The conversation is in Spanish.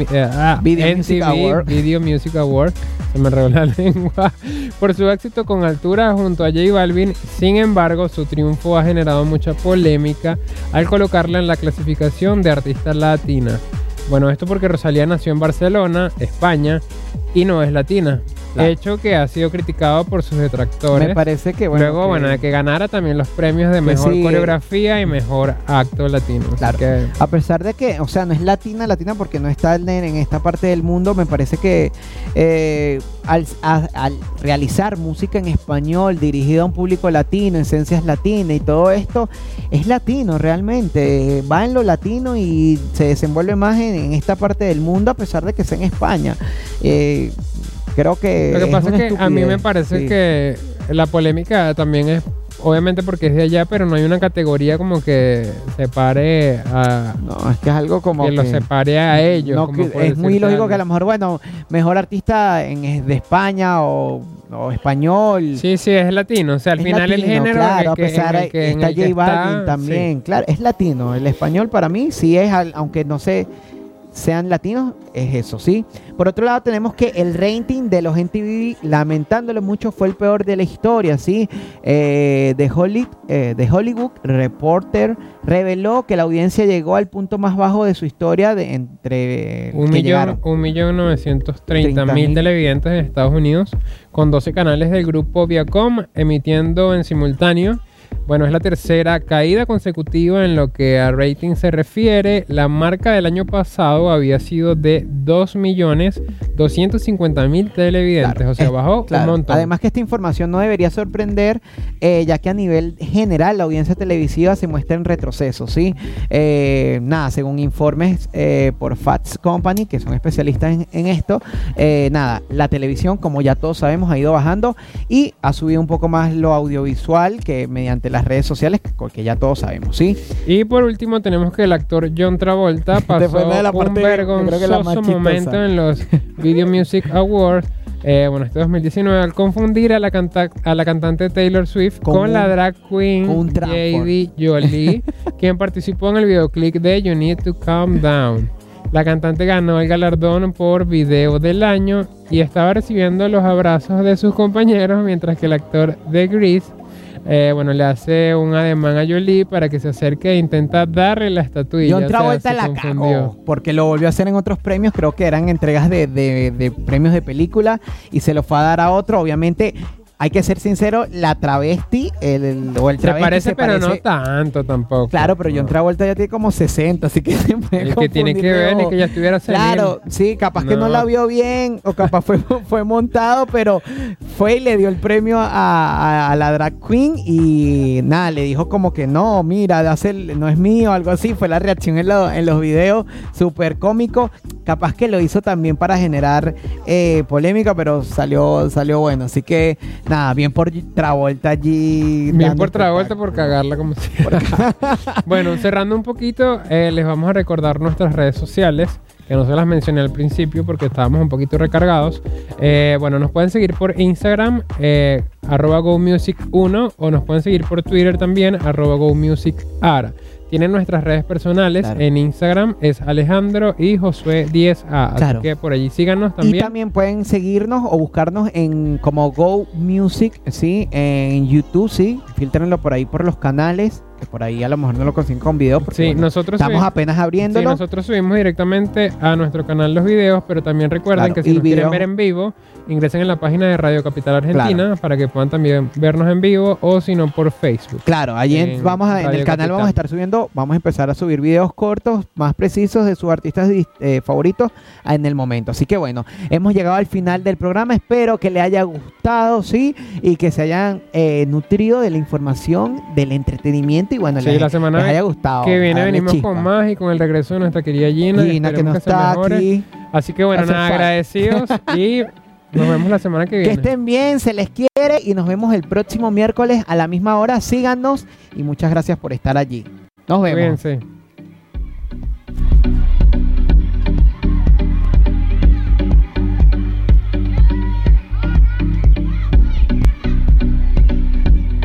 eh, ah, Video Music Award. Video Music Award, se me la lengua, por su éxito con altura junto a J Balvin. Sin embargo, su triunfo ha generado mucha polémica al colocarla en la clasificación de artista latina. Bueno, esto porque Rosalía nació en Barcelona, España, y no es latina. Claro. Hecho que ha sido criticado por sus detractores. Me parece que bueno. Luego, que- bueno, de que ganara también los premios de mejor sí, coreografía y mejor acto latino. Claro. que, A pesar de que, o sea, no es latina, latina porque no está en, en esta parte del mundo, me parece que eh, al, a- al realizar música en español dirigida a un público latino, esencias latinas y todo esto, es latino realmente, va en lo latino y se desenvuelve más en, en esta parte del mundo a pesar de que sea en España. Eh, creo que... lo que pasa es que a mí me parece sí. que la polémica también es, obviamente porque es de allá, pero no hay una categoría como que separe a... No, es que es algo como que, lo separe a ellos. No, como que por es muy lógico que a lo mejor, bueno, mejor artista en, de España o, o español. Sí, sí, es latino. O sea, al es final el género claro, a que, pesar el que, está que J Balvin también, sí. claro, es latino. El español para mí sí es, aunque no sé sean latinos, es eso, ¿sí? Por otro lado tenemos que el rating de los MTV, lamentándolo mucho, fue el peor de la historia, ¿sí? Eh, de, Holly, eh, de Hollywood Reporter reveló que la audiencia llegó al punto más bajo de su historia de entre Un millón, un millón novecientos treinta 30.000. mil televidentes en Estados Unidos, con 12 canales del grupo Viacom emitiendo en simultáneo. Bueno, es la tercera caída consecutiva en lo que a rating se refiere. La marca del año pasado había sido de 2.250.000 televidentes, Claro, o sea, es- bajó claro. un montón. Además que esta información no debería sorprender, eh, ya que a nivel general la audiencia televisiva se muestra en retroceso, ¿sí? Eh, nada, según informes eh, por Fats Company, que son especialistas en, en esto, nada, la televisión, como ya todos sabemos, ha ido bajando y ha subido un poco más lo audiovisual que mediante las redes sociales, que, ya todos sabemos, ¿sí? Y por último tenemos que el actor John Travolta Te fue pasó de la un parte, la más vergonzoso momento en los Video Music Awards. eh, bueno, este 2019 al confundir a la, canta- a la cantante Taylor Swift Con con, la un- drag queen un. JD Jolie, quien participó en el videoclip de You Need to Calm Down. La cantante ganó el galardón por video del año y estaba recibiendo los abrazos de sus compañeros mientras que el actor de Grease eh, bueno, le hace un ademán a Jolie para que se acerque e intenta darle la estatuilla. John o sea, Travolta se la cagó porque lo volvió a hacer en otros premios, creo que eran entregas de, de- de premios de película y se lo fue a dar a otro. Obviamente, hay que ser sincero, la travesti el, el- o el Se parece, pero no tanto tampoco. Claro, pero John No. Travolta ya tiene como 60, así que se puede El que tiene que ver es que ya estuviera. Claro, sí, capaz que no la vio bien o capaz fue, fue montado, pero fue y le dio el premio a, a- a la drag queen y nada, le dijo como que no, mira, de hacer, no es mío, algo así. Fue la reacción en, lo- en los videos, súper cómico. Capaz que lo hizo también para generar eh, polémica, pero salió, salió bueno. Así que nada, bien por Travolta allí. Bien por Travolta por cagarla como siempre. bueno, cerrando un poquito, eh, les vamos a recordar nuestras redes sociales, que no se las mencioné al principio porque estábamos un poquito recargados. Eh, bueno, nos pueden seguir por Instagram, eh, arroba GoMusic1, o nos pueden seguir por Twitter también, arroba GoMusicAra. Tienen nuestras redes personales. Claro. En Instagram es Alejandro y Josué 10A. Claro. Así que por allí síganos Y también. también pueden seguirnos o buscarnos en como Go Music, ¿sí? En YouTube, ¿sí? Filtrenlo por ahí por los canales, que por ahí a lo mejor no lo consiguen con video, porque Sí, bueno, nosotros estamos apenas Sí, abriéndolo. nosotros subimos directamente a nuestro canal los videos, pero también recuerden Claro, que si nos quieren ver en vivo, ingresen en la página de Radio Capital Argentina Claro. para que puedan también vernos en vivo o si no por Facebook. Claro, allí en- vamos a- en el canal vamos a estar subiendo, vamos a empezar a subir videos cortos, más precisos de sus artistas eh, favoritos en el momento. Así que bueno, hemos llegado al final del programa. Espero que les haya gustado, sí, y que se hayan eh, nutrido de la información, del entretenimiento y bueno, Sí, les, la semana les haya gustado. que viene venimos chispa. con más y con el regreso de nuestra querida Gina. Gina que no está aquí. Así que bueno, nada, agradecidos y nos vemos la semana que Que viene. estén bien, se les quiere y nos vemos el próximo miércoles a la misma hora. Síganos y muchas gracias por estar allí. Nos vemos. Cuídense.